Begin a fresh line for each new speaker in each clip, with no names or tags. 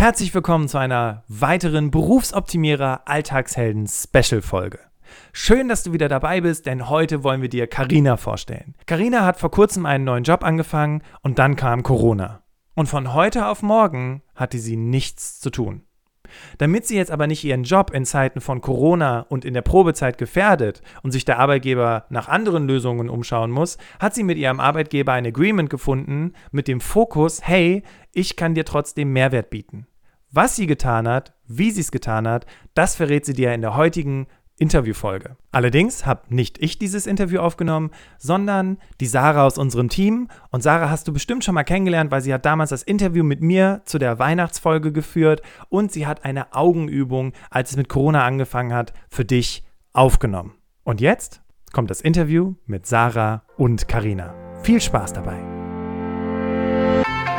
Herzlich willkommen zu einer weiteren Berufsoptimierer Alltagshelden Special Folge. Schön, dass du wieder dabei bist, denn heute wollen wir dir Karina vorstellen. Karina hat vor kurzem einen neuen Job angefangen und dann kam Corona. Und von heute auf morgen hatte sie nichts zu tun. Damit sie jetzt aber nicht ihren Job in Zeiten von Corona und in der Probezeit gefährdet und sich der Arbeitgeber nach anderen Lösungen umschauen muss, hat sie mit ihrem Arbeitgeber ein Agreement gefunden mit dem Fokus, hey, ich kann dir trotzdem Mehrwert bieten. Was sie getan hat, wie sie es getan hat, das verrät sie dir in der heutigen Interviewfolge. Allerdings habe nicht ich dieses Interview aufgenommen, sondern die Sarah aus unserem Team. Und Sarah hast du bestimmt schon mal kennengelernt, weil sie hat damals das Interview mit mir zu der Weihnachtsfolge geführt und sie hat eine Augenübung, als es mit Corona angefangen hat, für dich aufgenommen. Und jetzt kommt das Interview mit Sarah und Karina. Viel Spaß dabei.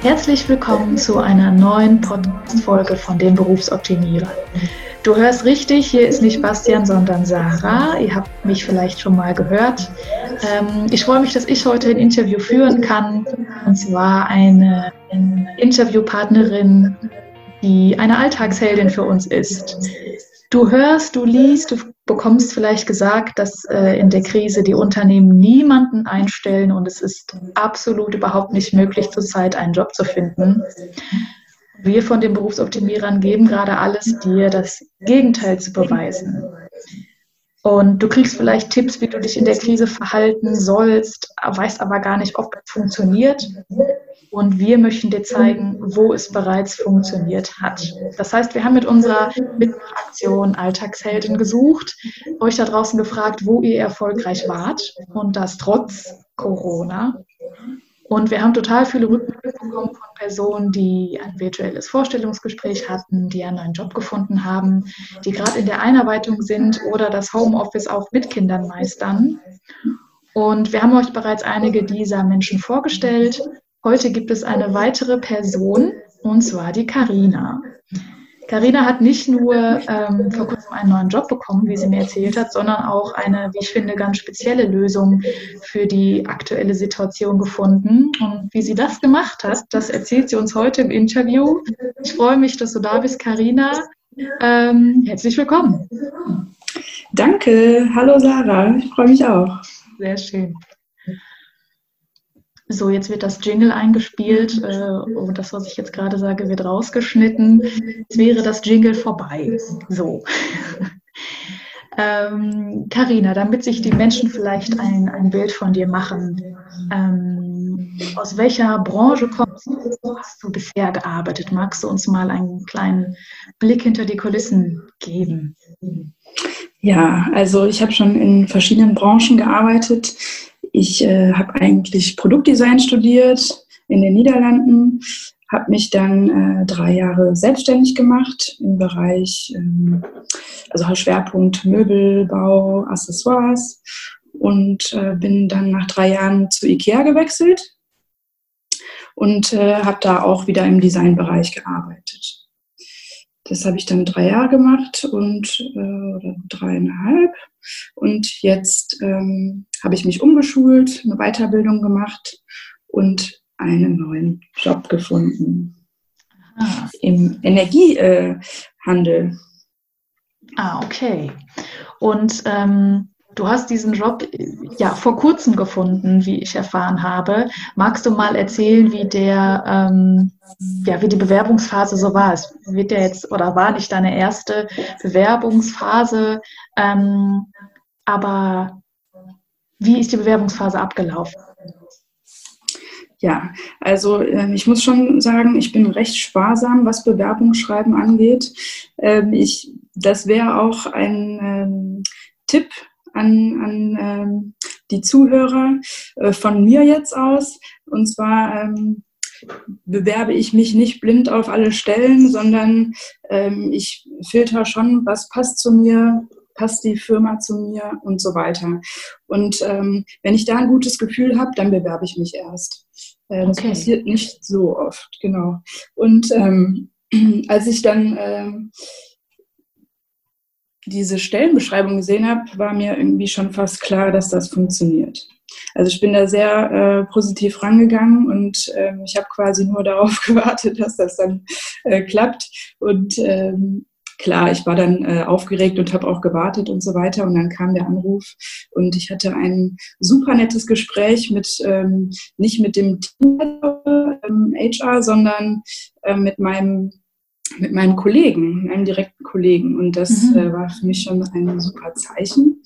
Herzlich willkommen zu einer neuen Podcast-Folge von den Berufsoptimierern. Du hörst richtig, hier ist nicht Bastian, sondern Sarah. Ihr habt mich vielleicht schon mal gehört. Ähm, ich freue mich, dass ich heute ein Interview führen kann. Und zwar eine, eine Interviewpartnerin, die eine Alltagsheldin für uns ist. Du hörst, du liest, du bekommst vielleicht gesagt, dass äh, in der Krise die Unternehmen niemanden einstellen und es ist absolut überhaupt nicht möglich, zurzeit einen Job zu finden. Wir von den Berufsoptimierern geben gerade alles, dir das Gegenteil zu beweisen. Und du kriegst vielleicht Tipps, wie du dich in der Krise verhalten sollst, weißt aber gar nicht, ob es funktioniert. Und wir möchten dir zeigen, wo es bereits funktioniert hat. Das heißt, wir haben mit unserer Mitmachaktion Alltagshelden gesucht, euch da draußen gefragt, wo ihr erfolgreich wart und das trotz Corona. Und wir haben total viele Rückmeldungen bekommen von Personen, die ein virtuelles Vorstellungsgespräch hatten, die einen neuen Job gefunden haben, die gerade in der Einarbeitung sind oder das Homeoffice auch mit Kindern meistern. Und wir haben euch bereits einige dieser Menschen vorgestellt. Heute gibt es eine weitere Person, und zwar die Karina. Karina hat nicht nur ähm, vor kurzem einen neuen Job bekommen, wie sie mir erzählt hat, sondern auch eine, wie ich finde, ganz spezielle Lösung für die aktuelle Situation gefunden. Und wie sie das gemacht hat, das erzählt sie uns heute im Interview. Ich freue mich, dass du da bist, Karina. Ähm, herzlich willkommen.
Danke. Hallo Sarah. Ich freue mich auch.
Sehr schön. So, jetzt wird das Jingle eingespielt äh, und das, was ich jetzt gerade sage, wird rausgeschnitten. Jetzt wäre das Jingle vorbei. So. Karina, ähm, damit sich die Menschen vielleicht ein, ein Bild von dir machen, ähm, aus welcher Branche kommst du? Hast du bisher gearbeitet? Magst du uns mal einen kleinen Blick hinter die Kulissen geben?
Ja, also ich habe schon in verschiedenen Branchen gearbeitet. Ich äh, habe eigentlich Produktdesign studiert in den Niederlanden, habe mich dann äh, drei Jahre selbstständig gemacht im Bereich, ähm, also Schwerpunkt Möbelbau, Accessoires und äh, bin dann nach drei Jahren zu IKEA gewechselt und äh, habe da auch wieder im Designbereich gearbeitet. Das habe ich dann drei Jahre gemacht und äh, oder dreieinhalb. Und jetzt ähm, habe ich mich umgeschult, eine Weiterbildung gemacht und einen neuen Job gefunden ah. im Energiehandel.
ah, okay. Und ähm, Du hast diesen Job ja vor kurzem gefunden, wie ich erfahren habe. Magst du mal erzählen, wie der, ähm, ja, wie die Bewerbungsphase so war? Es wird ja jetzt oder war nicht deine erste Bewerbungsphase, ähm, aber wie ist die Bewerbungsphase abgelaufen?
Ja, also äh, ich muss schon sagen, ich bin recht sparsam, was Bewerbungsschreiben angeht. Ähm, ich, das wäre auch ein ähm, Tipp an, an ähm, die Zuhörer äh, von mir jetzt aus. Und zwar ähm, bewerbe ich mich nicht blind auf alle Stellen, sondern ähm, ich filter schon, was passt zu mir, passt die Firma zu mir und so weiter. Und ähm, wenn ich da ein gutes Gefühl habe, dann bewerbe ich mich erst. Äh, das okay. passiert nicht so oft, genau. Und ähm, als ich dann ähm, diese Stellenbeschreibung gesehen habe, war mir irgendwie schon fast klar, dass das funktioniert. Also ich bin da sehr äh, positiv rangegangen und ähm, ich habe quasi nur darauf gewartet, dass das dann äh, klappt. Und ähm, klar, ich war dann äh, aufgeregt und habe auch gewartet und so weiter. Und dann kam der Anruf und ich hatte ein super nettes Gespräch mit, ähm, nicht mit dem Team ähm, HR, sondern äh, mit meinem mit meinem Kollegen, einem direkten Kollegen. Und das mhm. äh, war für mich schon ein super Zeichen.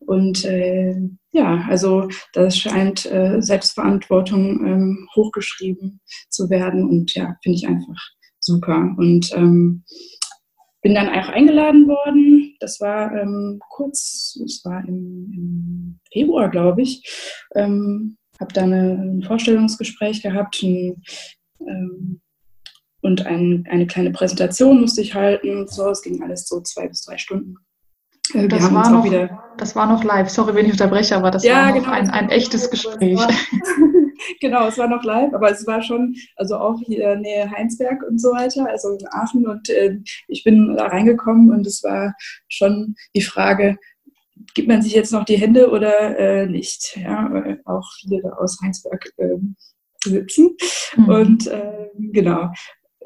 Und äh, ja, also das scheint äh, Selbstverantwortung ähm, hochgeschrieben zu werden. Und ja, finde ich einfach super. Und ähm, bin dann auch eingeladen worden. Das war ähm, kurz, es war im, im Februar, glaube ich. Ähm, habe da eine, ein Vorstellungsgespräch gehabt ein, ähm, und ein, eine kleine Präsentation musste ich halten. So, es ging alles so zwei bis drei Stunden.
Äh, das, war noch, das war noch live. Sorry, wenn ich unterbreche, aber das ja, war genau, ein, ein echtes Gespräch.
genau, es war noch live, aber es war schon, also auch hier Nähe Heinsberg und so weiter, also in Aachen. Und äh, ich bin da reingekommen und es war schon die Frage, gibt man sich jetzt noch die Hände oder äh, nicht? Ja, weil auch viele da aus Heinsberg äh, sitzen. Mhm. Und äh, genau,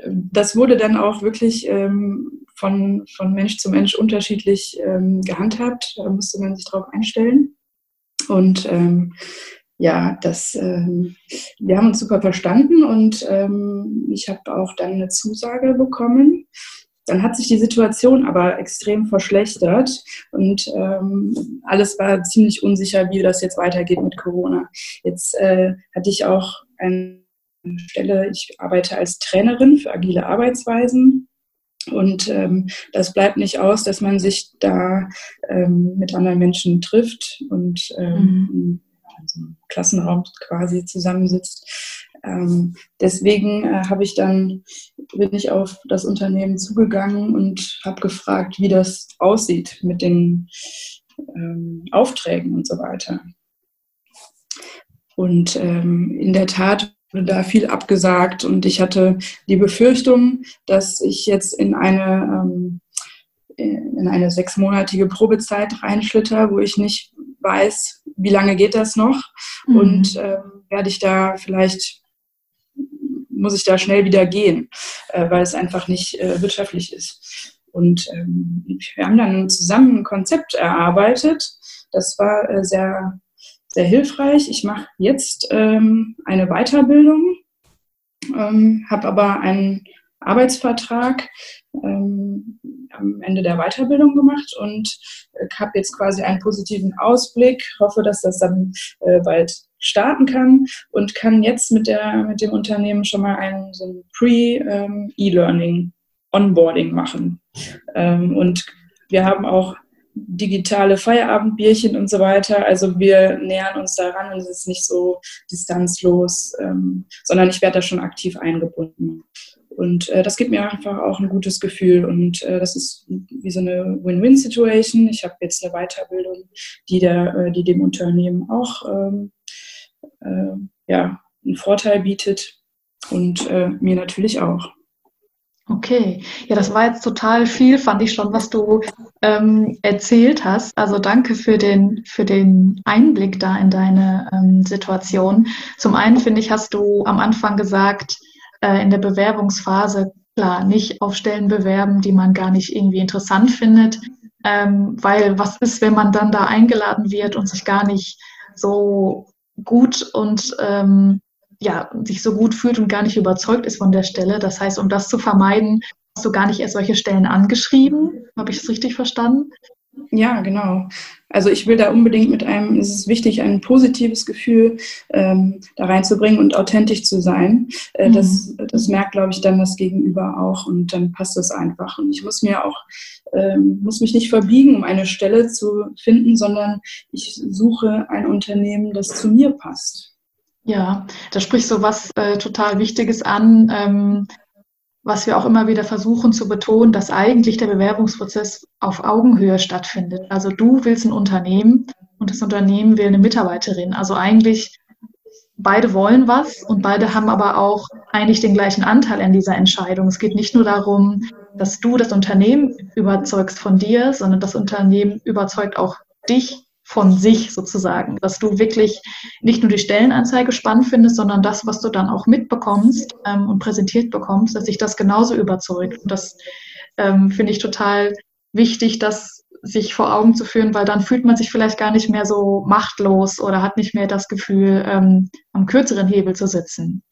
das wurde dann auch wirklich ähm, von, von Mensch zu Mensch unterschiedlich ähm, gehandhabt. Da musste man sich darauf einstellen. Und ähm, ja, das, ähm, wir haben uns super verstanden und ähm, ich habe auch dann eine Zusage bekommen. Dann hat sich die Situation aber extrem verschlechtert und ähm, alles war ziemlich unsicher, wie das jetzt weitergeht mit Corona. Jetzt äh, hatte ich auch eine Stelle, ich arbeite als Trainerin für agile Arbeitsweisen und ähm, das bleibt nicht aus, dass man sich da ähm, mit anderen Menschen trifft und ähm, mhm. also im Klassenraum quasi zusammensitzt. Ähm, deswegen äh, habe ich dann bin ich auf das Unternehmen zugegangen und habe gefragt, wie das aussieht mit den ähm, Aufträgen und so weiter. Und ähm, in der Tat da viel abgesagt und ich hatte die Befürchtung, dass ich jetzt in eine, ähm, in eine sechsmonatige Probezeit reinschlitter, wo ich nicht weiß, wie lange geht das noch mhm. und äh, werde ich da vielleicht, muss ich da schnell wieder gehen, äh, weil es einfach nicht äh, wirtschaftlich ist. Und ähm, wir haben dann zusammen ein Konzept erarbeitet. Das war äh, sehr sehr hilfreich. Ich mache jetzt ähm, eine Weiterbildung, ähm, habe aber einen Arbeitsvertrag ähm, am Ende der Weiterbildung gemacht und äh, habe jetzt quasi einen positiven Ausblick, hoffe, dass das dann äh, bald starten kann und kann jetzt mit, der, mit dem Unternehmen schon mal ein, so ein Pre-E-Learning, ähm, Onboarding machen. Ähm, und wir haben auch digitale Feierabendbierchen und so weiter. Also wir nähern uns daran und es ist nicht so distanzlos, ähm, sondern ich werde da schon aktiv eingebunden. Und äh, das gibt mir einfach auch ein gutes Gefühl und äh, das ist wie so eine Win-Win-Situation. Ich habe jetzt eine Weiterbildung, die, der, äh, die dem Unternehmen auch ähm, äh, ja, einen Vorteil bietet und äh, mir natürlich auch.
Okay, ja, das war jetzt total viel, fand ich schon, was du ähm, erzählt hast. Also danke für den, für den Einblick da in deine ähm, Situation. Zum einen finde ich, hast du am Anfang gesagt, äh, in der Bewerbungsphase, klar, nicht auf Stellen bewerben, die man gar nicht irgendwie interessant findet, ähm, weil was ist, wenn man dann da eingeladen wird und sich gar nicht so gut und ähm, ja, sich so gut fühlt und gar nicht überzeugt ist von der Stelle. Das heißt, um das zu vermeiden, hast du gar nicht erst solche Stellen angeschrieben. Habe ich das richtig verstanden?
Ja, genau. Also ich will da unbedingt mit einem, es ist wichtig, ein positives Gefühl ähm, da reinzubringen und authentisch zu sein. Äh, mhm. das, das merkt, glaube ich, dann das Gegenüber auch und dann passt es einfach. Und ich muss mir auch, ähm, muss mich nicht verbiegen, um eine Stelle zu finden, sondern ich suche ein Unternehmen, das zu mir passt.
Ja, da sprichst du was äh, total Wichtiges an. Ähm, was wir auch immer wieder versuchen zu betonen, dass eigentlich der Bewerbungsprozess auf Augenhöhe stattfindet. Also du willst ein Unternehmen und das Unternehmen will eine Mitarbeiterin. Also eigentlich beide wollen was und beide haben aber auch eigentlich den gleichen Anteil an dieser Entscheidung. Es geht nicht nur darum, dass du das Unternehmen überzeugst von dir, sondern das Unternehmen überzeugt auch dich von sich sozusagen, dass du wirklich nicht nur die Stellenanzeige spannend findest, sondern das, was du dann auch mitbekommst ähm, und präsentiert bekommst, dass sich das genauso überzeugt. Und das ähm, finde ich total wichtig, das sich vor Augen zu führen, weil dann fühlt man sich vielleicht gar nicht mehr so machtlos oder hat nicht mehr das Gefühl, ähm, am kürzeren Hebel zu sitzen.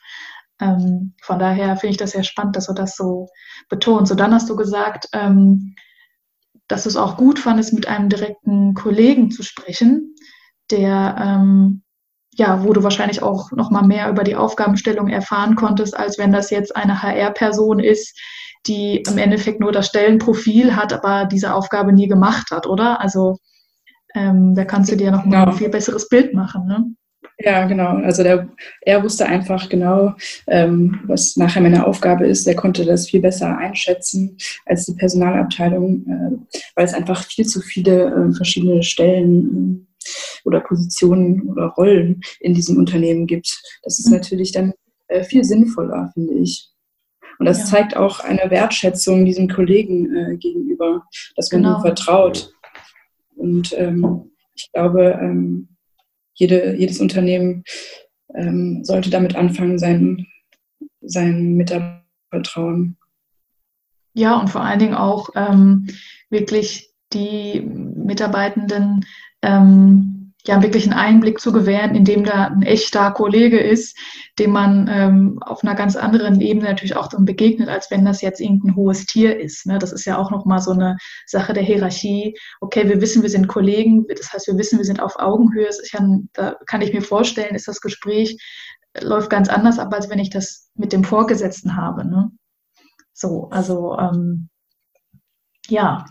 Ähm, von daher finde ich das sehr spannend, dass du das so betonst. So dann hast du gesagt, ähm, dass du es auch gut fandest, mit einem direkten Kollegen zu sprechen, der ähm, ja, wo du wahrscheinlich auch noch mal mehr über die Aufgabenstellung erfahren konntest, als wenn das jetzt eine HR-Person ist, die im Endeffekt nur das Stellenprofil hat, aber diese Aufgabe nie gemacht hat, oder? Also ähm, da kannst du dir noch mal genau. ein viel besseres Bild machen. Ne?
Ja, genau. Also der, er wusste einfach genau, ähm, was nachher meine Aufgabe ist. Er konnte das viel besser einschätzen als die Personalabteilung, äh, weil es einfach viel zu viele äh, verschiedene Stellen äh, oder Positionen oder Rollen in diesem Unternehmen gibt. Das ist mhm. natürlich dann äh, viel sinnvoller, finde ich. Und das ja. zeigt auch eine Wertschätzung diesem Kollegen äh, gegenüber, dass man genau. ihm vertraut. Und ähm, ich glaube, ähm, jede, jedes Unternehmen ähm, sollte damit anfangen, seinen, seinen Mitarbeitern vertrauen.
Ja, und vor allen Dingen auch ähm, wirklich die Mitarbeitenden ähm, ja wirklich einen Einblick zu gewähren, indem da ein echter Kollege ist, dem man ähm, auf einer ganz anderen Ebene natürlich auch dann begegnet, als wenn das jetzt irgendein hohes Tier ist. Ne? Das ist ja auch nochmal so eine Sache der Hierarchie. Okay, wir wissen, wir sind Kollegen, das heißt, wir wissen, wir sind auf Augenhöhe. Kann, da kann ich mir vorstellen, ist das Gespräch äh, läuft ganz anders ab, als wenn ich das mit dem Vorgesetzten habe. Ne? So, also ähm, ja,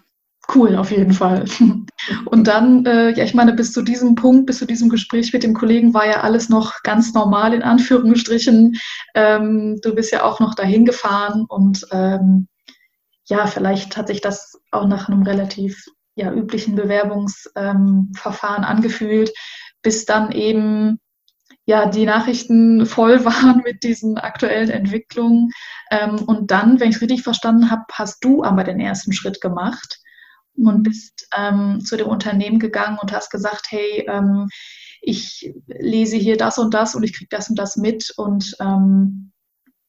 cool auf jeden Fall. Und dann, äh, ja, ich meine, bis zu diesem Punkt, bis zu diesem Gespräch mit dem Kollegen war ja alles noch ganz normal in Anführungsstrichen. Ähm, du bist ja auch noch dahin gefahren und ähm, ja, vielleicht hat sich das auch nach einem relativ ja, üblichen Bewerbungsverfahren ähm, angefühlt, bis dann eben ja die Nachrichten voll waren mit diesen aktuellen Entwicklungen. Ähm, und dann, wenn ich es richtig verstanden habe, hast du aber den ersten Schritt gemacht und bist ähm, zu dem Unternehmen gegangen und hast gesagt, hey, ähm, ich lese hier das und das und ich kriege das und das mit. Und ähm,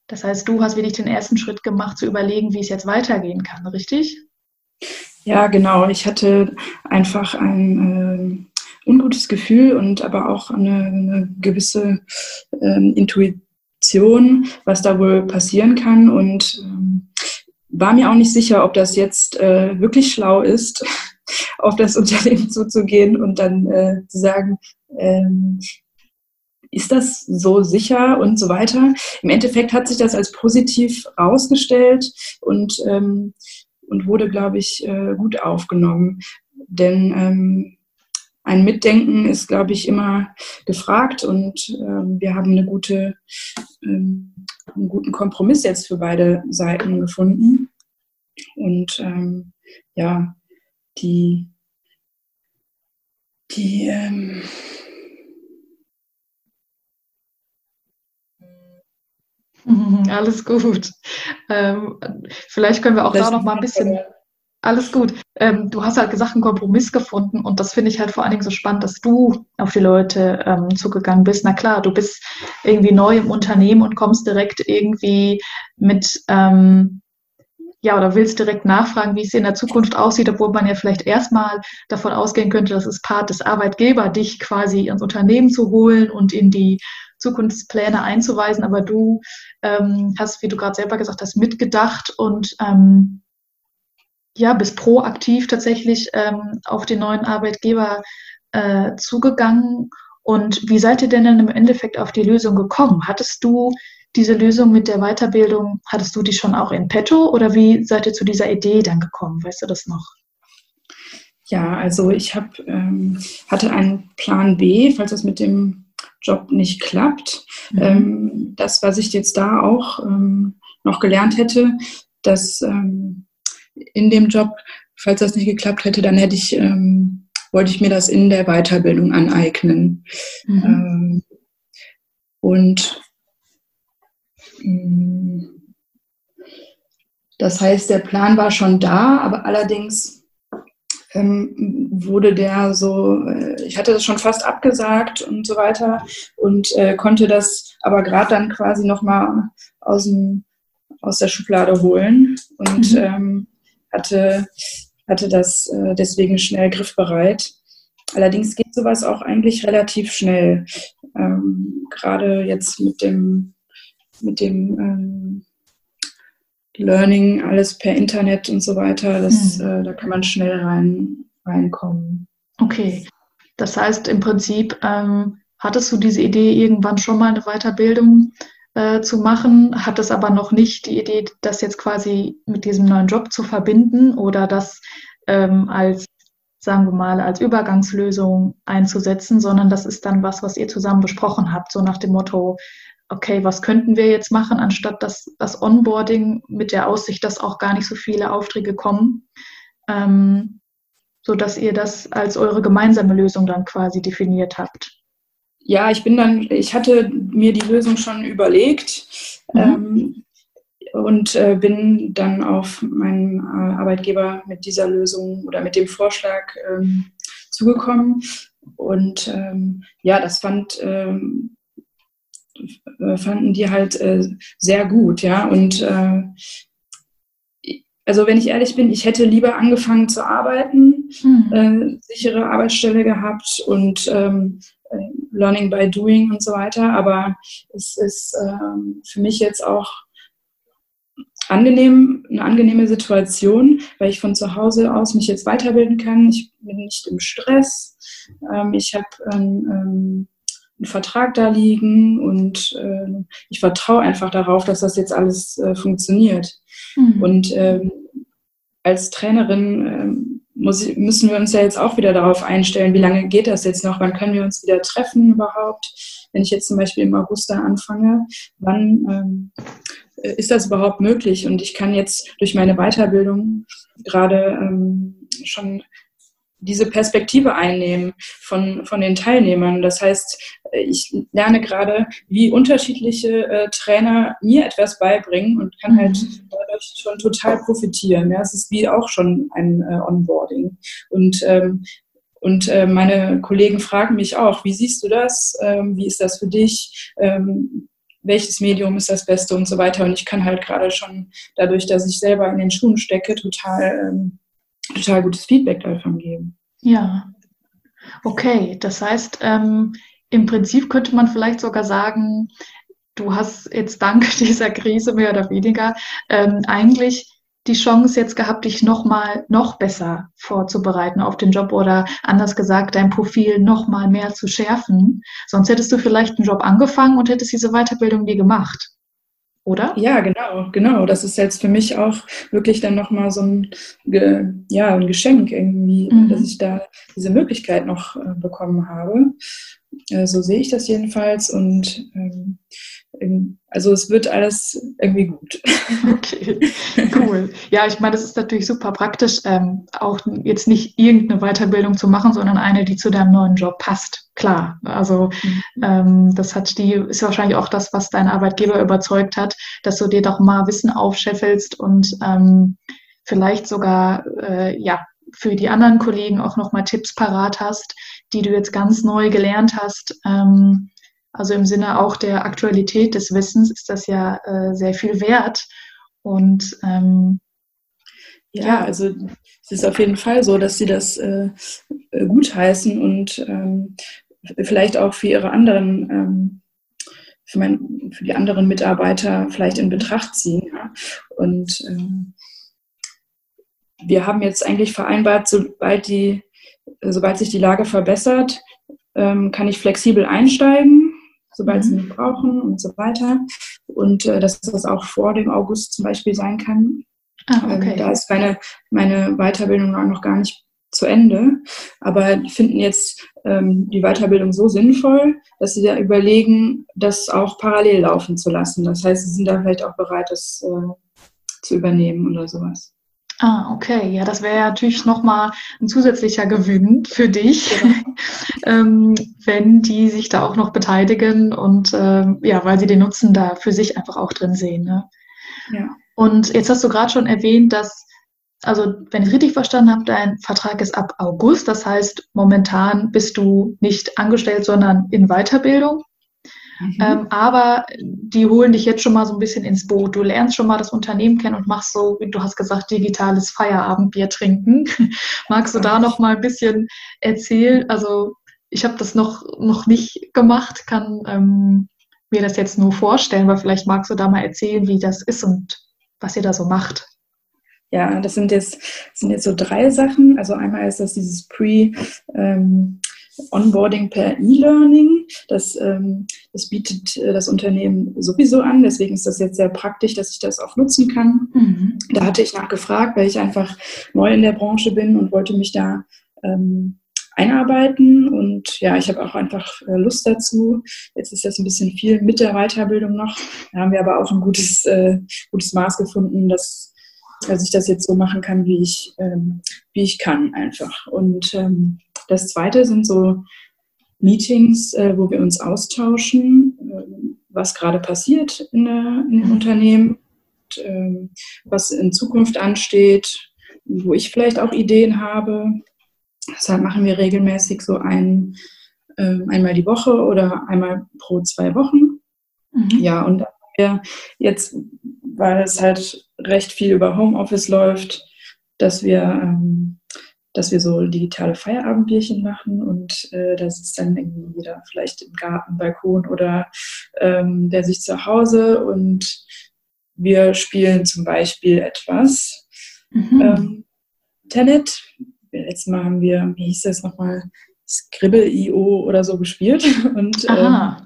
das heißt, du hast wirklich den ersten Schritt gemacht, zu überlegen, wie es jetzt weitergehen kann, richtig?
Ja, genau. Ich hatte einfach ein äh, ungutes Gefühl und aber auch eine, eine gewisse äh, Intuition, was da wohl passieren kann. Und ähm, war mir auch nicht sicher, ob das jetzt äh, wirklich schlau ist, auf das Unternehmen zuzugehen und dann äh, zu sagen, ähm, ist das so sicher und so weiter. Im Endeffekt hat sich das als positiv rausgestellt und, ähm, und wurde, glaube ich, äh, gut aufgenommen. Denn ähm, ein Mitdenken ist, glaube ich, immer gefragt und ähm, wir haben eine gute, ähm, einen guten Kompromiss jetzt für beide Seiten gefunden. Und ähm, ja, die, die ähm,
Alles gut. Ähm, vielleicht können wir auch da noch mal ein bisschen alles gut. Ähm, du hast halt gesagt, einen Kompromiss gefunden und das finde ich halt vor allen Dingen so spannend, dass du auf die Leute ähm, zugegangen bist. Na klar, du bist irgendwie neu im Unternehmen und kommst direkt irgendwie mit, ähm, ja, oder willst direkt nachfragen, wie es in der Zukunft aussieht, obwohl man ja vielleicht erstmal davon ausgehen könnte, dass es Part des Arbeitgebers, dich quasi ins Unternehmen zu holen und in die Zukunftspläne einzuweisen. Aber du ähm, hast, wie du gerade selber gesagt hast, mitgedacht und ähm, ja, bist proaktiv tatsächlich ähm, auf den neuen Arbeitgeber äh, zugegangen. Und wie seid ihr denn dann im Endeffekt auf die Lösung gekommen? Hattest du diese Lösung mit der Weiterbildung, hattest du die schon auch in petto oder wie seid ihr zu dieser Idee dann gekommen? Weißt du das noch?
Ja, also ich hab, ähm, hatte einen Plan B, falls das mit dem Job nicht klappt. Mhm. Ähm, das, was ich jetzt da auch ähm, noch gelernt hätte, dass ähm, in dem Job, falls das nicht geklappt hätte, dann hätte ich, ähm, wollte ich mir das in der Weiterbildung aneignen. Mhm. Ähm, und mm, das heißt, der Plan war schon da, aber allerdings ähm, wurde der so, äh, ich hatte das schon fast abgesagt und so weiter und äh, konnte das aber gerade dann quasi nochmal aus, dem, aus der Schublade holen und mhm. ähm, hatte, hatte das äh, deswegen schnell griffbereit. Allerdings geht sowas auch eigentlich relativ schnell. Ähm, gerade jetzt mit dem, mit dem ähm, Learning, alles per Internet und so weiter, das, mhm. äh, da kann man schnell rein, reinkommen.
Okay, das heißt im Prinzip, ähm, hattest du diese Idee, irgendwann schon mal eine Weiterbildung äh, zu machen, hattest aber noch nicht die Idee, das jetzt quasi mit diesem neuen Job zu verbinden oder das ähm, als, sagen wir mal, als Übergangslösung einzusetzen, sondern das ist dann was, was ihr zusammen besprochen habt, so nach dem Motto, okay, was könnten wir jetzt machen, anstatt dass das Onboarding mit der Aussicht, dass auch gar nicht so viele Aufträge kommen, ähm, so dass ihr das als eure gemeinsame Lösung dann quasi definiert habt.
Ja, ich bin dann, ich hatte mir die Lösung schon überlegt mhm. ähm, und äh, bin dann auf meinen äh, Arbeitgeber mit dieser Lösung oder mit dem Vorschlag ähm, zugekommen. Und ähm, ja, das fand ähm, äh, fanden die halt äh, sehr gut, ja. Und äh, also wenn ich ehrlich bin, ich hätte lieber angefangen zu arbeiten, mhm. äh, sichere Arbeitsstelle gehabt und ähm, äh, Learning by Doing und so weiter. Aber es ist ähm, für mich jetzt auch angenehm, eine angenehme Situation, weil ich von zu Hause aus mich jetzt weiterbilden kann. Ich bin nicht im Stress. Ähm, ich habe ähm, ähm einen Vertrag da liegen und äh, ich vertraue einfach darauf, dass das jetzt alles äh, funktioniert. Mhm. Und ähm, als Trainerin muss, müssen wir uns ja jetzt auch wieder darauf einstellen, wie lange geht das jetzt noch, wann können wir uns wieder treffen überhaupt. Wenn ich jetzt zum Beispiel im August da anfange, wann ähm, ist das überhaupt möglich? Und ich kann jetzt durch meine Weiterbildung gerade ähm, schon diese Perspektive einnehmen von, von den Teilnehmern. Das heißt, ich lerne gerade, wie unterschiedliche äh, Trainer mir etwas beibringen und kann halt mhm. dadurch schon total profitieren. Ja, es ist wie auch schon ein äh, Onboarding. Und ähm, und äh, meine Kollegen fragen mich auch, wie siehst du das? Ähm, wie ist das für dich? Ähm, welches Medium ist das Beste und so weiter. Und ich kann halt gerade schon dadurch, dass ich selber in den Schuhen stecke, total ähm, total gutes Feedback davon geben.
Ja, okay. Das heißt, ähm, im Prinzip könnte man vielleicht sogar sagen, du hast jetzt dank dieser Krise mehr oder weniger ähm, eigentlich die Chance jetzt gehabt, dich nochmal noch besser vorzubereiten auf den Job oder anders gesagt, dein Profil nochmal mehr zu schärfen. Sonst hättest du vielleicht einen Job angefangen und hättest diese Weiterbildung nie gemacht oder?
Ja, genau, genau. Das ist jetzt für mich auch wirklich dann nochmal so ein, ja, ein Geschenk irgendwie, mhm. dass ich da diese Möglichkeit noch äh, bekommen habe. Äh, so sehe ich das jedenfalls und ähm, also es wird alles irgendwie gut.
Okay, cool. Ja, ich meine, das ist natürlich super praktisch, ähm, auch jetzt nicht irgendeine Weiterbildung zu machen, sondern eine, die zu deinem neuen Job passt. Klar. Also mhm. ähm, das hat die, ist wahrscheinlich auch das, was dein Arbeitgeber überzeugt hat, dass du dir doch mal Wissen aufscheffelst und ähm, vielleicht sogar äh, ja für die anderen Kollegen auch nochmal Tipps parat hast, die du jetzt ganz neu gelernt hast. Ähm, also im Sinne auch der Aktualität des Wissens ist das ja äh, sehr viel wert. Und ähm,
ja, ja, also es ist auf jeden Fall so, dass sie das äh, äh gutheißen und ähm, vielleicht auch für ihre anderen, ähm, für, mein, für die anderen Mitarbeiter vielleicht in Betracht ziehen. Ja? Und ähm, wir haben jetzt eigentlich vereinbart, sobald, die, sobald sich die Lage verbessert, ähm, kann ich flexibel einsteigen, sobald mhm. sie mich brauchen und so weiter. Und äh, dass das auch vor dem August zum Beispiel sein kann. Ah, ähm, okay. ähm, da ist meine, meine Weiterbildung noch gar nicht zu Ende, aber finden jetzt ähm, die Weiterbildung so sinnvoll, dass sie da überlegen, das auch parallel laufen zu lassen. Das heißt, sie sind da vielleicht auch bereit, das äh, zu übernehmen oder sowas.
Ah, okay. Ja, das wäre ja natürlich nochmal ein zusätzlicher Gewinn für dich, ja. ähm, wenn die sich da auch noch beteiligen und ähm, ja, weil sie den Nutzen da für sich einfach auch drin sehen. Ne? Ja. Und jetzt hast du gerade schon erwähnt, dass, also wenn ich richtig verstanden habe, dein Vertrag ist ab August. Das heißt, momentan bist du nicht angestellt, sondern in Weiterbildung. Mhm. Ähm, aber die holen dich jetzt schon mal so ein bisschen ins Boot. Du lernst schon mal das Unternehmen kennen und machst so, wie du hast gesagt, digitales Feierabendbier trinken. Magst du da noch mal ein bisschen erzählen? Also ich habe das noch, noch nicht gemacht, kann ähm, mir das jetzt nur vorstellen, aber vielleicht magst du da mal erzählen, wie das ist und was ihr da so macht.
Ja, das sind jetzt, sind jetzt so drei Sachen. Also einmal ist das dieses Pre- ähm, Onboarding per E-Learning. Das, ähm, das bietet äh, das Unternehmen sowieso an. Deswegen ist das jetzt sehr praktisch, dass ich das auch nutzen kann. Mhm. Da hatte ich nachgefragt, weil ich einfach neu in der Branche bin und wollte mich da ähm, einarbeiten. Und ja, ich habe auch einfach äh, Lust dazu. Jetzt ist das ein bisschen viel mit der Weiterbildung noch. Da haben wir aber auch ein gutes, äh, gutes Maß gefunden, dass dass ich das jetzt so machen kann, wie ich, ähm, wie ich kann einfach. Und ähm, das Zweite sind so Meetings, äh, wo wir uns austauschen, äh, was gerade passiert in, der, in dem Unternehmen, und, äh, was in Zukunft ansteht, wo ich vielleicht auch Ideen habe. Deshalb machen wir regelmäßig so ein, ähm, einmal die Woche oder einmal pro zwei Wochen. Mhm. Ja, und wir jetzt, weil es halt recht viel über Homeoffice läuft, dass wir ähm, dass wir so digitale Feierabendbierchen machen und äh, da sitzt dann irgendwie jeder vielleicht im Garten, Balkon oder ähm, der sich zu Hause und wir spielen zum Beispiel etwas. Mhm. Ähm, Tenet, letztes Mal haben wir, wie hieß das nochmal, Scribble.io oder so gespielt und ähm,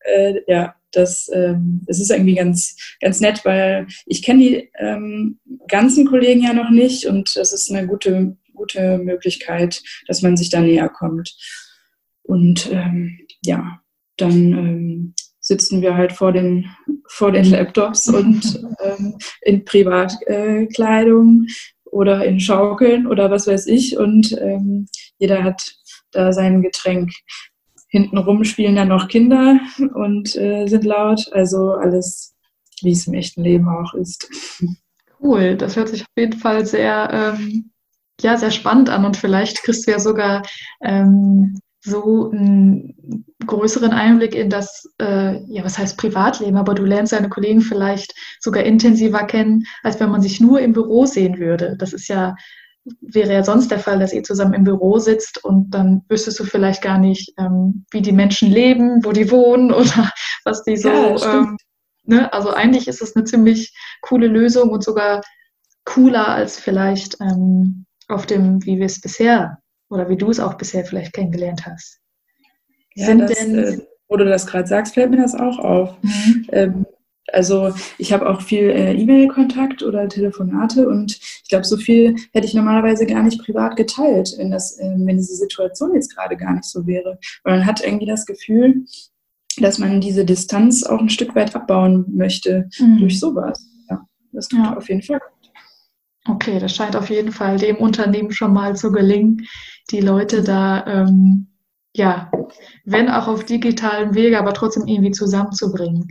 äh, ja, das, ähm, das ist irgendwie ganz, ganz nett, weil ich kenne die ähm, ganzen Kollegen ja noch nicht und das ist eine gute gute Möglichkeit, dass man sich da näher kommt. Und ähm, ja, dann ähm, sitzen wir halt vor den, vor den Laptops und ähm, in Privatkleidung äh, oder in Schaukeln oder was weiß ich. Und ähm, jeder hat da sein Getränk. Hintenrum spielen dann noch Kinder und äh, sind laut. Also alles, wie es im echten Leben auch ist.
Cool, das hört sich auf jeden Fall sehr ähm, ja sehr spannend an und vielleicht kriegst du ja sogar ähm, so einen größeren Einblick in das, äh, ja, was heißt Privatleben, aber du lernst deine Kollegen vielleicht sogar intensiver kennen, als wenn man sich nur im Büro sehen würde. Das ist ja, wäre ja sonst der Fall, dass ihr zusammen im Büro sitzt und dann wüsstest du vielleicht gar nicht, ähm, wie die Menschen leben, wo die wohnen oder was die so. Ja, ähm, ne? Also eigentlich ist es eine ziemlich coole Lösung und sogar cooler als vielleicht ähm, auf dem, wie wir es bisher oder wie du es auch bisher vielleicht kennengelernt hast.
Ja, Sind das, denn, äh, wo du das gerade sagst, fällt mir das auch auf. Mhm. Ähm, also ich habe auch viel äh, E-Mail-Kontakt oder Telefonate und ich glaube, so viel hätte ich normalerweise gar nicht privat geteilt, wenn, das, äh, wenn diese Situation jetzt gerade gar nicht so wäre. Weil man hat irgendwie das Gefühl, dass man diese Distanz auch ein Stück weit abbauen möchte mhm. durch sowas. Ja, das tut ja. auf jeden Fall
Okay, das scheint auf jeden Fall dem Unternehmen schon mal zu gelingen, die Leute da, ähm, ja, wenn auch auf digitalen Wege, aber trotzdem irgendwie zusammenzubringen.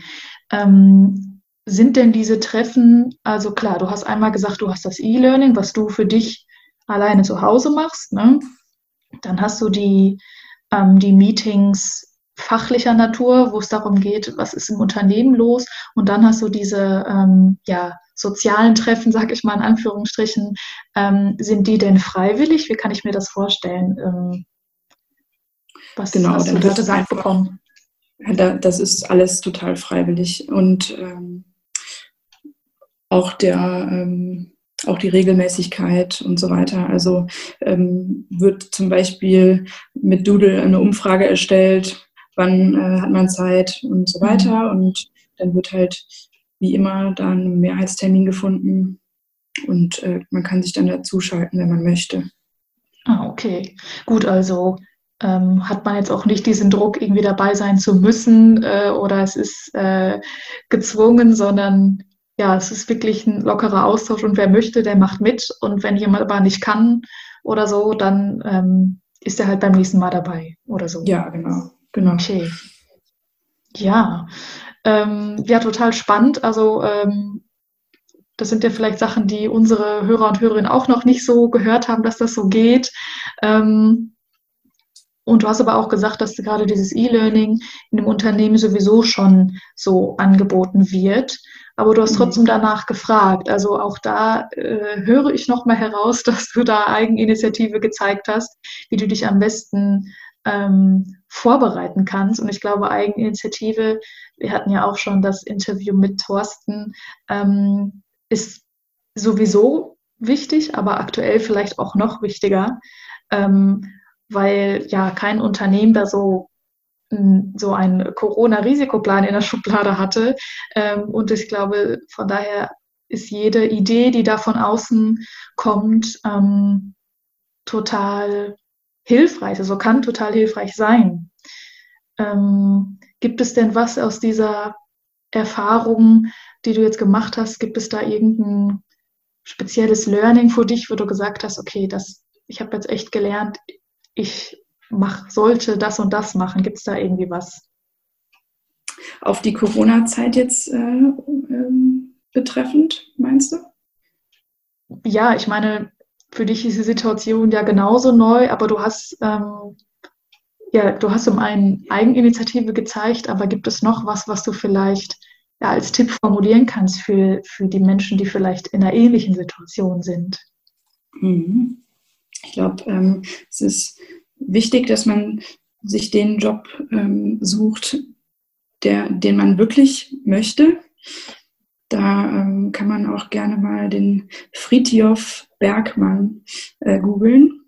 Ähm, sind denn diese Treffen, also klar, du hast einmal gesagt, du hast das E-Learning, was du für dich alleine zu Hause machst, ne? Dann hast du die, ähm, die Meetings fachlicher Natur, wo es darum geht, was ist im Unternehmen los. Und dann hast du diese, ähm, ja, sozialen Treffen, sage ich mal in Anführungsstrichen, ähm, sind die denn freiwillig? Wie kann ich mir das vorstellen? Ähm,
was genau, hast du da gesagt bekommen? Das ist alles total freiwillig und ähm, auch der, ähm, auch die Regelmäßigkeit und so weiter. Also ähm, wird zum Beispiel mit Doodle eine Umfrage erstellt, wann äh, hat man Zeit und so weiter. Mhm. Und dann wird halt wie immer dann ein Mehrheitstermin gefunden und äh, man kann sich dann dazuschalten, wenn man möchte.
Ah, okay. Gut, also ähm, hat man jetzt auch nicht diesen Druck, irgendwie dabei sein zu müssen äh, oder es ist äh, gezwungen, sondern ja, es ist wirklich ein lockerer Austausch und wer möchte, der macht mit und wenn jemand aber nicht kann oder so, dann ähm, ist er halt beim nächsten Mal dabei oder so.
Ja, genau. genau.
Okay. Ja, ähm, ja, total spannend. Also ähm, das sind ja vielleicht Sachen, die unsere Hörer und Hörerinnen auch noch nicht so gehört haben, dass das so geht. Ähm, und du hast aber auch gesagt, dass gerade dieses E-Learning in dem Unternehmen sowieso schon so angeboten wird. Aber du hast mhm. trotzdem danach gefragt. Also auch da äh, höre ich nochmal heraus, dass du da Eigeninitiative gezeigt hast, wie du dich am besten ähm, vorbereiten kannst. Und ich glaube, Eigeninitiative, wir hatten ja auch schon das Interview mit Thorsten, ähm, ist sowieso wichtig, aber aktuell vielleicht auch noch wichtiger. Ähm, weil ja kein Unternehmen da so so einen Corona-Risikoplan in der Schublade hatte. Ähm, und ich glaube, von daher ist jede Idee, die da von außen kommt, ähm, total hilfreich, also kann total hilfreich sein. Ähm, gibt es denn was aus dieser Erfahrung, die du jetzt gemacht hast, gibt es da irgendein spezielles Learning für dich, wo du gesagt hast, okay, das, ich habe jetzt echt gelernt, ich mach, sollte das und das machen? Gibt es da irgendwie was?
Auf die Corona-Zeit jetzt äh, ähm, betreffend, meinst du?
Ja, ich meine, für dich ist die Situation ja genauso neu, aber du hast ähm, ja, du hast um eine Eigeninitiative gezeigt, aber gibt es noch was, was du vielleicht ja, als Tipp formulieren kannst für, für die Menschen, die vielleicht in einer ähnlichen Situation sind?
Mhm. Ich glaube, ähm, es ist wichtig, dass man sich den Job ähm, sucht, der, den man wirklich möchte. Da ähm, kann man auch gerne mal den Fritjof Bergmann äh, googeln.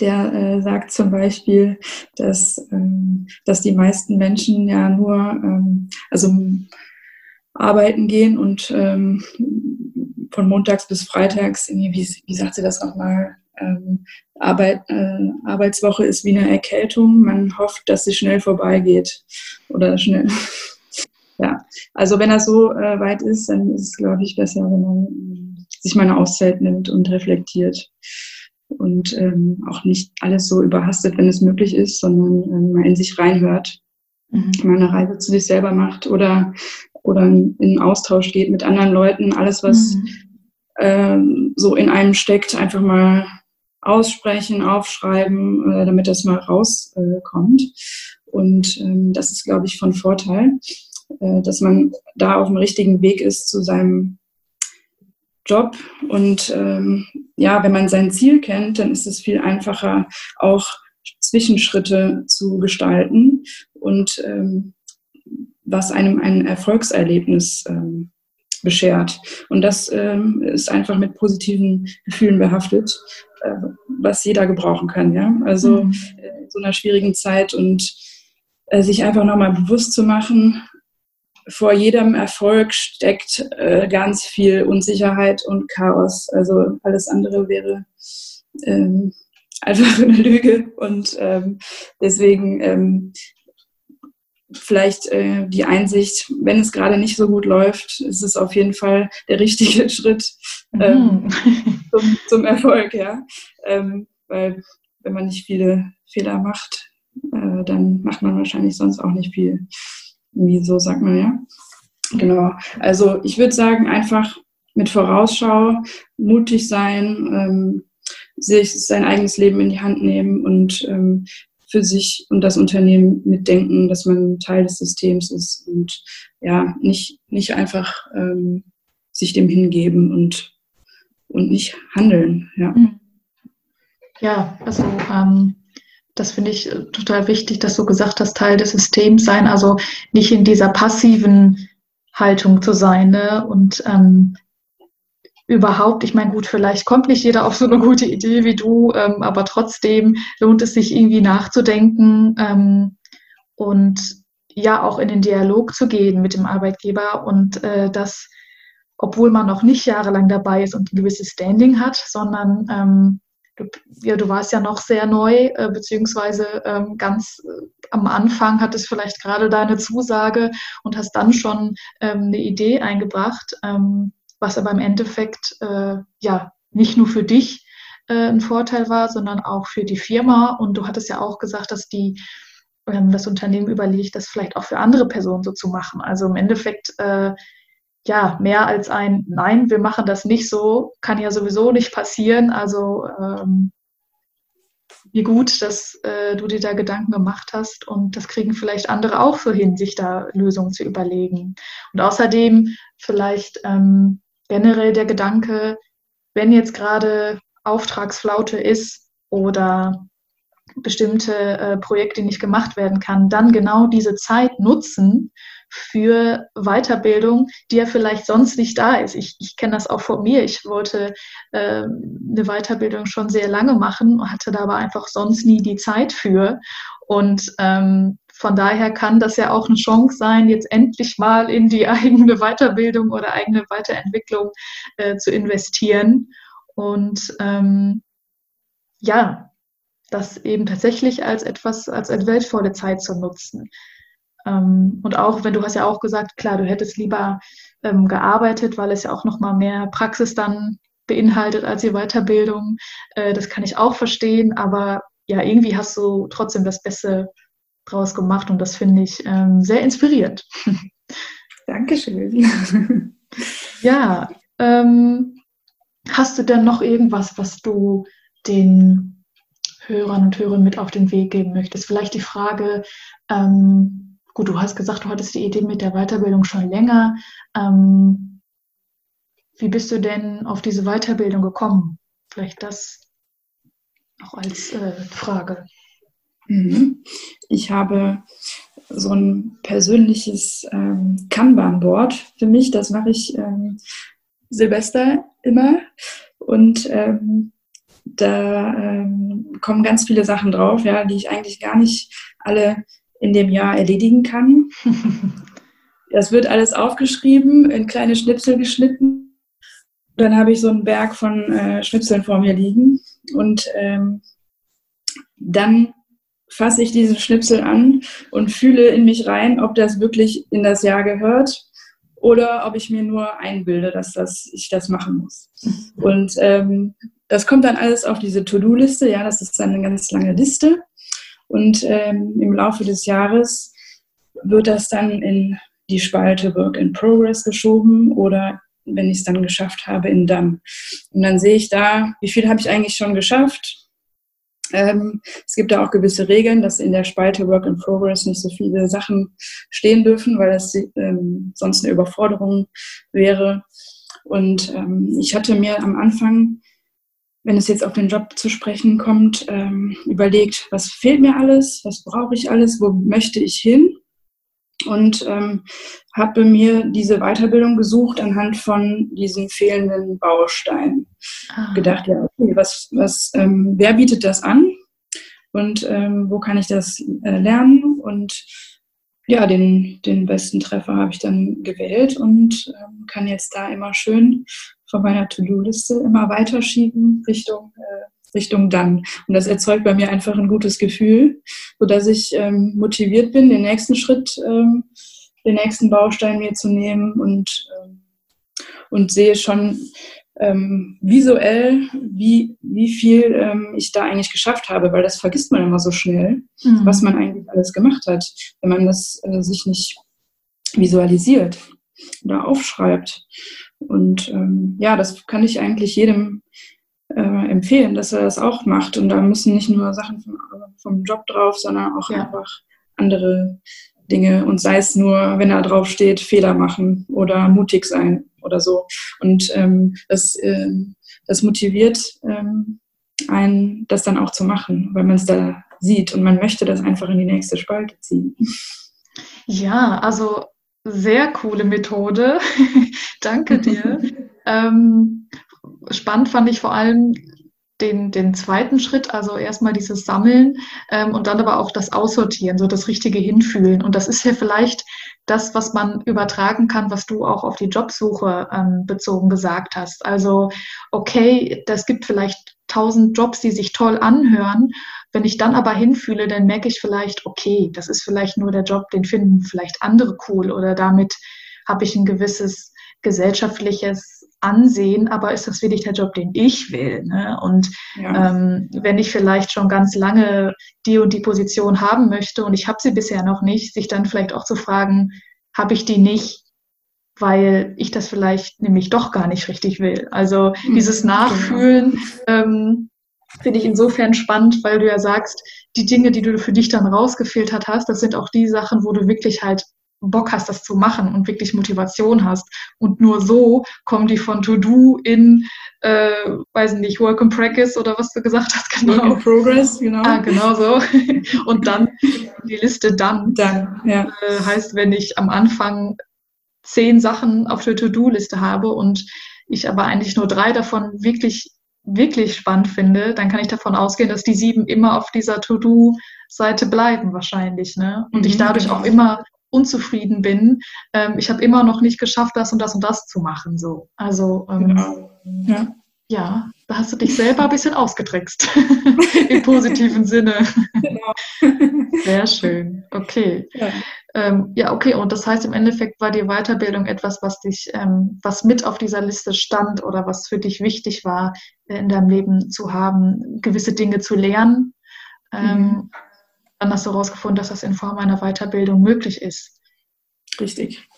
Der äh, sagt zum Beispiel, dass, ähm, dass die meisten Menschen ja nur ähm, also arbeiten gehen und ähm, von montags bis freitags, wie, wie sagt sie das nochmal, ähm, Arbeit, äh, Arbeitswoche ist wie eine Erkältung. Man hofft, dass sie schnell vorbeigeht oder schnell. ja, also wenn das so äh, weit ist, dann ist es, glaube ich, besser, wenn man sich mal eine Auszeit nimmt und reflektiert und ähm, auch nicht alles so überhastet, wenn es möglich ist, sondern ähm, mal in sich reinhört, mhm. mal eine Reise zu sich selber macht oder oder in Austausch geht mit anderen Leuten, alles was mhm. ähm, so in einem steckt, einfach mal aussprechen, aufschreiben, äh, damit das mal rauskommt. Äh, und ähm, das ist, glaube ich, von Vorteil, äh, dass man da auf dem richtigen Weg ist zu seinem Job. Und ähm, ja, wenn man sein Ziel kennt, dann ist es viel einfacher, auch Zwischenschritte zu gestalten und ähm, was einem ein Erfolgserlebnis ähm, beschert. Und das ähm, ist einfach mit positiven Gefühlen behaftet, äh, was jeder gebrauchen kann. Ja? Also mhm. in so einer schwierigen Zeit und äh, sich einfach nochmal bewusst zu machen, vor jedem Erfolg steckt äh, ganz viel Unsicherheit und Chaos. Also alles andere wäre ähm, einfach eine Lüge. Und ähm, deswegen ähm, vielleicht äh, die Einsicht, wenn es gerade nicht so gut läuft, ist es auf jeden Fall der richtige Schritt ähm, mhm. zum, zum, Erfolg, ja. Ähm, weil wenn man nicht viele Fehler macht, äh, dann macht man wahrscheinlich sonst auch nicht viel. Wie so sagt man, ja. Genau. Also ich würde sagen, einfach mit Vorausschau, mutig sein, ähm, sich sein eigenes Leben in die Hand nehmen und ähm, für sich und das Unternehmen mitdenken, dass man Teil des Systems ist und ja, nicht, nicht einfach ähm, sich dem hingeben und, und nicht handeln. Ja, mhm.
ja also ähm, das finde ich äh, total wichtig, dass du gesagt hast, Teil des Systems sein, also nicht in dieser passiven Haltung zu sein ne? und ähm, überhaupt, ich meine, gut, vielleicht kommt nicht jeder auf so eine gute Idee wie du, ähm, aber trotzdem lohnt es sich irgendwie nachzudenken ähm, und ja auch in den Dialog zu gehen mit dem Arbeitgeber und äh, das, obwohl man noch nicht jahrelang dabei ist und ein gewisses Standing hat, sondern ähm, ja, du warst ja noch sehr neu, äh, beziehungsweise ähm, ganz äh, am Anfang hattest vielleicht gerade deine Zusage und hast dann schon ähm, eine Idee eingebracht, ähm, was aber im Endeffekt äh, ja nicht nur für dich äh, ein Vorteil war, sondern auch für die Firma. Und du hattest ja auch gesagt, dass die ähm, das Unternehmen überlegt, das vielleicht auch für andere Personen so zu machen. Also im Endeffekt äh, ja, mehr als ein Nein, wir machen das nicht so, kann ja sowieso nicht passieren. Also ähm, wie gut, dass äh, du dir da Gedanken gemacht hast und das kriegen vielleicht andere auch so hin, sich da Lösungen zu überlegen. Und außerdem vielleicht ähm, generell der Gedanke, wenn jetzt gerade Auftragsflaute ist oder bestimmte äh, Projekte nicht gemacht werden kann, dann genau diese Zeit nutzen für Weiterbildung, die ja vielleicht sonst nicht da ist. Ich, ich kenne das auch von mir. Ich wollte äh, eine Weiterbildung schon sehr lange machen, hatte da aber einfach sonst nie die Zeit für. Und ähm, von daher kann das ja auch eine Chance sein, jetzt endlich mal in die eigene Weiterbildung oder eigene Weiterentwicklung äh, zu investieren. Und ähm, ja, das eben tatsächlich als etwas, als, als wertvolle Zeit zu nutzen. Ähm, und auch, wenn du hast ja auch gesagt, klar, du hättest lieber ähm, gearbeitet, weil es ja auch nochmal mehr Praxis dann beinhaltet als die Weiterbildung. Äh, das kann ich auch verstehen, aber ja, irgendwie hast du trotzdem das Beste draus gemacht und das finde ich ähm, sehr inspirierend.
Dankeschön.
ja, ähm, hast du denn noch irgendwas, was du den Hörern und Hörern mit auf den Weg geben möchtest? Vielleicht die Frage, ähm, Gut, du hast gesagt, du hattest die Idee mit der Weiterbildung schon länger. Ähm, wie bist du denn auf diese Weiterbildung gekommen? Vielleicht das auch als äh, Frage.
Mhm. Ich habe so ein persönliches ähm, Kanban-Board für mich. Das mache ich ähm, Silvester immer. Und ähm, da ähm, kommen ganz viele Sachen drauf, ja, die ich eigentlich gar nicht alle in dem Jahr erledigen kann. Das wird alles aufgeschrieben, in kleine Schnipsel geschnitten. Dann habe ich so einen Berg von äh, Schnipseln vor mir liegen. Und ähm, dann fasse ich diesen Schnipsel an und fühle in mich rein, ob das wirklich in das Jahr gehört oder ob ich mir nur einbilde, dass das, ich das machen muss. Und ähm, das kommt dann alles auf diese To-Do-Liste. Ja, das ist dann eine ganz lange Liste. Und ähm, im Laufe des Jahres wird das dann in die Spalte Work in Progress geschoben oder wenn ich es dann geschafft habe, in Done. Und dann sehe ich da, wie viel habe ich eigentlich schon geschafft. Ähm, es gibt da auch gewisse Regeln, dass in der Spalte Work in Progress nicht so viele Sachen stehen dürfen, weil das ähm, sonst eine Überforderung wäre. Und ähm, ich hatte mir am Anfang wenn es jetzt auf den Job zu sprechen kommt, ähm, überlegt, was fehlt mir alles, was brauche ich alles, wo möchte ich hin und ähm, habe mir diese Weiterbildung gesucht anhand von diesen fehlenden Bausteinen. Ah. Gedacht, ja, okay, was, was, ähm, wer bietet das an und ähm, wo kann ich das äh, lernen und ja, den, den besten Treffer habe ich dann gewählt und ähm, kann jetzt da immer schön von meiner To-Do-Liste immer weiterschieben Richtung, äh, Richtung dann. Und das erzeugt bei mir einfach ein gutes Gefühl, sodass ich ähm, motiviert bin, den nächsten Schritt, ähm, den nächsten Baustein mir zu nehmen und, ähm, und sehe schon ähm, visuell, wie, wie viel ähm, ich da eigentlich geschafft habe, weil das vergisst man immer so schnell, mhm. was man eigentlich alles gemacht hat, wenn man das äh, sich nicht visualisiert oder aufschreibt. Und ähm, ja, das kann ich eigentlich jedem äh, empfehlen, dass er das auch macht. Und da müssen nicht nur Sachen vom, vom Job drauf, sondern auch ja. einfach andere Dinge. Und sei es nur, wenn da drauf steht, Fehler machen oder mutig sein oder so. Und ähm, das, äh, das motiviert ähm, einen, das dann auch zu machen, weil man es da sieht und man möchte das einfach in die nächste Spalte ziehen.
Ja, also sehr coole Methode. Danke dir. Ähm, spannend fand ich vor allem den, den zweiten Schritt, also erstmal dieses Sammeln ähm, und dann aber auch das Aussortieren, so das richtige Hinfühlen. Und das ist ja vielleicht das, was man übertragen kann, was du auch auf die Jobsuche ähm, bezogen gesagt hast. Also, okay, das gibt vielleicht tausend Jobs, die sich toll anhören. Wenn ich dann aber hinfühle, dann merke ich vielleicht, okay, das ist vielleicht nur der Job, den finden vielleicht andere cool oder damit habe ich ein gewisses gesellschaftliches Ansehen, aber ist das wirklich der Job, den ich will? Ne? Und ja. ähm, wenn ich vielleicht schon ganz lange die und die Position haben möchte und ich habe sie bisher noch nicht, sich dann vielleicht auch zu fragen, habe ich die nicht, weil ich das vielleicht nämlich doch gar nicht richtig will. Also mhm, dieses genau. Nachfühlen ähm, finde ich insofern spannend, weil du ja sagst, die Dinge, die du für dich dann rausgefiltert hast, das sind auch die Sachen, wo du wirklich halt Bock hast, das zu machen und wirklich Motivation hast. Und nur so kommen die von To-Do in, äh, weiß nicht, Work in Practice oder was du gesagt hast,
genau. Work in Progress, genau.
Ah, genau so. Und dann die Liste dann.
Dann, ja.
Äh, heißt, wenn ich am Anfang zehn Sachen auf der To-Do-Liste habe und ich aber eigentlich nur drei davon wirklich wirklich spannend finde, dann kann ich davon ausgehen, dass die sieben immer auf dieser To-Do-Seite bleiben wahrscheinlich. Ne? Und mhm, ich dadurch genau. auch immer unzufrieden bin, ähm, ich habe immer noch nicht geschafft, das und das und das zu machen. So. Also ähm, genau. ja. Ja. da hast du dich selber ein bisschen ausgetrickst. Im positiven Sinne. Genau. Sehr schön. Okay. Ja. Ähm, ja, okay. Und das heißt, im Endeffekt war die Weiterbildung etwas, was dich, ähm, was mit auf dieser Liste stand oder was für dich wichtig war, äh, in deinem Leben zu haben, gewisse Dinge zu lernen. Ähm, mhm dann hast du herausgefunden, dass das in Form einer Weiterbildung möglich ist.
Richtig.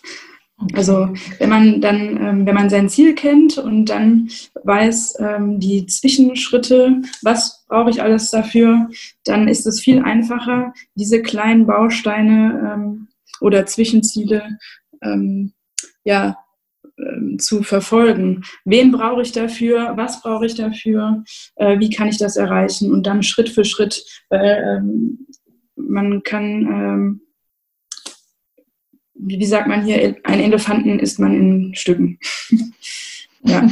Okay. Also wenn man dann, ähm, wenn man sein Ziel kennt und dann weiß ähm, die Zwischenschritte, was brauche ich alles dafür, dann ist es viel einfacher, diese kleinen Bausteine ähm, oder Zwischenziele ja, zu verfolgen. Wen brauche ich dafür? Was brauche ich dafür? Äh, wie kann ich das erreichen? Und dann Schritt für Schritt, weil man kann, ähm, wie sagt man hier, ein Elefanten isst man in Stücken. ja.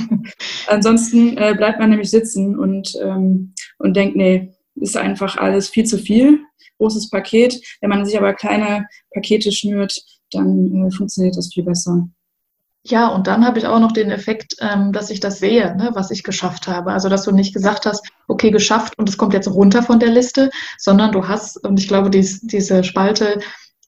Ansonsten äh, bleibt man nämlich sitzen und, ähm, und denkt, nee, ist einfach alles viel zu viel, großes Paket. Wenn man sich aber kleine Pakete schnürt, dann äh, funktioniert das viel besser.
Ja, und dann habe ich auch noch den Effekt, ähm, dass ich das sehe, ne, was ich geschafft habe. Also, dass du nicht gesagt hast, okay, geschafft und es kommt jetzt runter von der Liste, sondern du hast, und ich glaube, dies, diese Spalte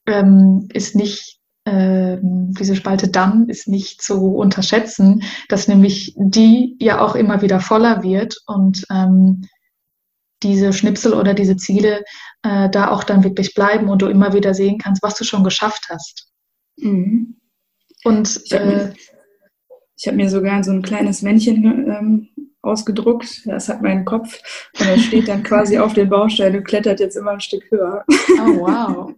ähm, ist nicht, ähm, diese Spalte dann ist nicht zu unterschätzen, dass nämlich die ja auch immer wieder voller wird und ähm, diese Schnipsel oder diese Ziele äh, da auch dann wirklich bleiben und du immer wieder sehen kannst, was du schon geschafft hast. Mhm.
Und ich habe mir, äh, hab mir, sogar so ein kleines Männchen ähm, ausgedruckt. Das hat meinen Kopf. Und das steht dann quasi auf den Baustein und klettert jetzt immer ein Stück höher.
Oh, wow.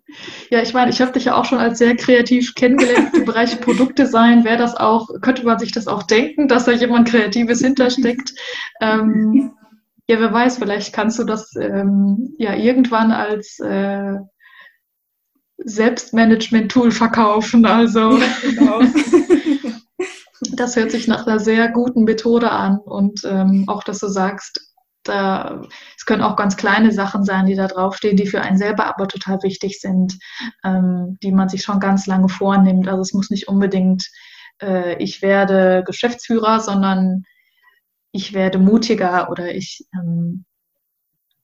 Ja, ich meine, ich habe dich ja auch schon als sehr kreativ kennengelernt im Bereich Produktdesign. Wäre das auch, könnte man sich das auch denken, dass da jemand Kreatives hintersteckt? Ähm, ja, wer weiß, vielleicht kannst du das ähm, ja irgendwann als äh, Selbstmanagement-Tool verkaufen. Also genau. Das hört sich nach einer sehr guten Methode an und ähm, auch, dass du sagst, da, es können auch ganz kleine Sachen sein, die da draufstehen, die für einen selber aber total wichtig sind, ähm, die man sich schon ganz lange vornimmt. Also es muss nicht unbedingt, äh, ich werde Geschäftsführer, sondern ich werde mutiger oder ich, ähm,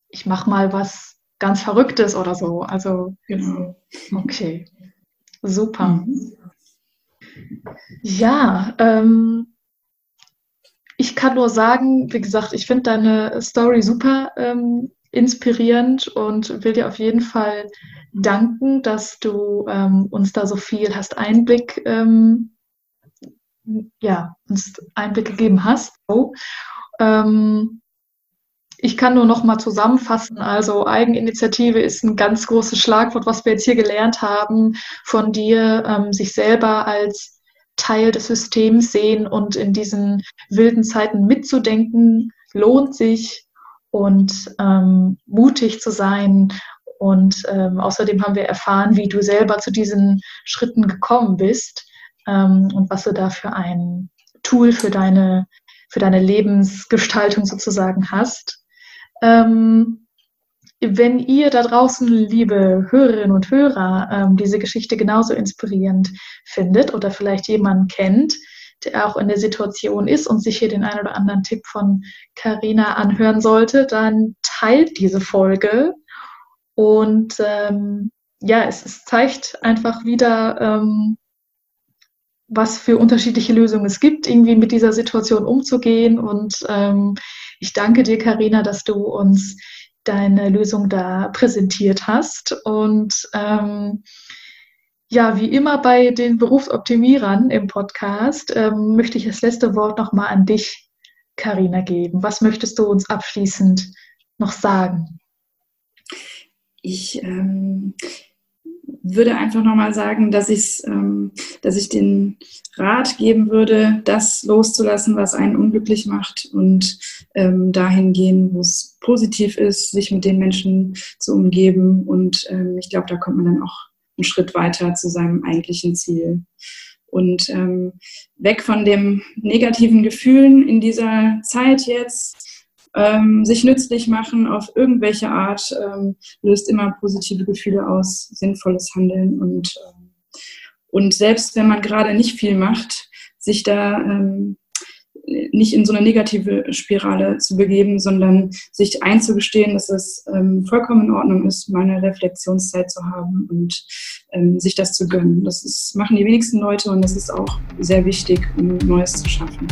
ich mache mal was ganz Verrücktes oder so. Also, genau. Okay. Super. Mhm. Ja, ähm, ich kann nur sagen, wie gesagt, ich finde deine Story super ähm, inspirierend und will dir auf jeden Fall danken, dass du ähm, uns da so viel hast Einblick, ähm, ja, uns Einblick gegeben hast. So. Ähm, ich kann nur noch mal zusammenfassen. Also Eigeninitiative ist ein ganz großes Schlagwort, was wir jetzt hier gelernt haben von dir, ähm, sich selber als Teil des Systems sehen und in diesen wilden Zeiten mitzudenken, lohnt sich und ähm, mutig zu sein. Und ähm, außerdem haben wir erfahren, wie du selber zu diesen Schritten gekommen bist ähm, und was du da für ein Tool für deine, für deine Lebensgestaltung sozusagen hast. Ähm, wenn ihr da draußen, liebe Hörerinnen und Hörer, ähm, diese Geschichte genauso inspirierend findet oder vielleicht jemanden kennt, der auch in der Situation ist und sich hier den einen oder anderen Tipp von Carina anhören sollte, dann teilt diese Folge. Und ähm, ja, es, es, zeigt einfach wieder, ähm, was für unterschiedliche Lösungen es gibt, irgendwie mit dieser Situation umzugehen. Und ähm, ich danke dir, Carina, dass du uns deine Lösung da präsentiert hast. Und ähm, ja, wie immer bei den Berufsoptimierern im Podcast ähm, möchte ich das letzte Wort nochmal an dich, Karina, geben. Was möchtest du uns abschließend noch sagen?
Ich ähm, würde einfach nochmal sagen, dass, ähm, dass ich den Rat geben würde, das loszulassen, was einen unglücklich macht und ähm, dahin gehen, wo es positiv ist, sich mit den Menschen zu umgeben. Und ähm, ich glaube, da kommt man dann auch einen Schritt weiter zu seinem eigentlichen Ziel. Und ähm, weg von den negativen Gefühlen in dieser Zeit jetzt, ähm, sich nützlich machen auf irgendwelche Art, ähm, löst immer positive Gefühle aus, sinnvolles Handeln und, ähm, und selbst wenn man gerade nicht viel macht, sich da ähm, nicht in so eine negative Spirale zu begeben, sondern sich einzugestehen, dass es ähm, vollkommen in Ordnung ist, mal eine Reflexionszeit zu haben und ähm, sich das zu gönnen. Das ist, machen die wenigsten Leute und das ist auch sehr wichtig, um Neues zu schaffen.